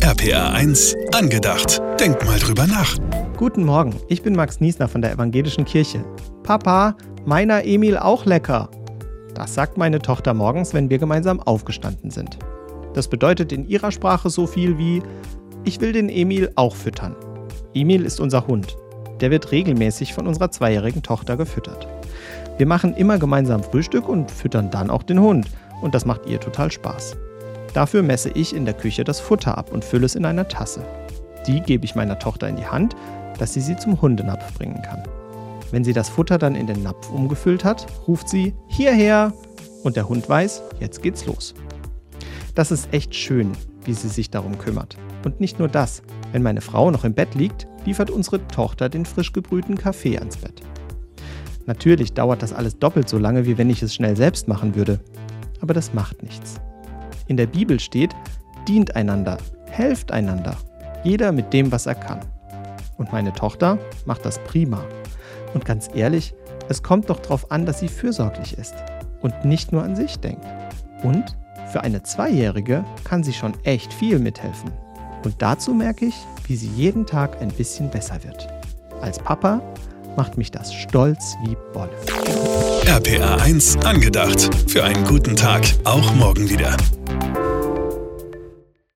RPA 1, angedacht. Denk mal drüber nach. Guten Morgen, ich bin Max Niesner von der Evangelischen Kirche. Papa, meiner Emil auch lecker. Das sagt meine Tochter morgens, wenn wir gemeinsam aufgestanden sind. Das bedeutet in ihrer Sprache so viel wie, ich will den Emil auch füttern. Emil ist unser Hund. Der wird regelmäßig von unserer zweijährigen Tochter gefüttert. Wir machen immer gemeinsam Frühstück und füttern dann auch den Hund. Und das macht ihr total Spaß. Dafür messe ich in der Küche das Futter ab und fülle es in einer Tasse. Die gebe ich meiner Tochter in die Hand, dass sie sie zum Hundenapf bringen kann. Wenn sie das Futter dann in den Napf umgefüllt hat, ruft sie hierher und der Hund weiß, jetzt geht's los. Das ist echt schön, wie sie sich darum kümmert. Und nicht nur das, wenn meine Frau noch im Bett liegt, liefert unsere Tochter den frisch gebrühten Kaffee ans Bett. Natürlich dauert das alles doppelt so lange, wie wenn ich es schnell selbst machen würde. Aber das macht nichts. In der Bibel steht, dient einander, helft einander, jeder mit dem, was er kann. Und meine Tochter macht das prima. Und ganz ehrlich, es kommt doch darauf an, dass sie fürsorglich ist und nicht nur an sich denkt. Und für eine Zweijährige kann sie schon echt viel mithelfen. Und dazu merke ich, wie sie jeden Tag ein bisschen besser wird. Als Papa macht mich das stolz wie Bolle. RPA 1, angedacht. Für einen guten Tag. Auch morgen wieder.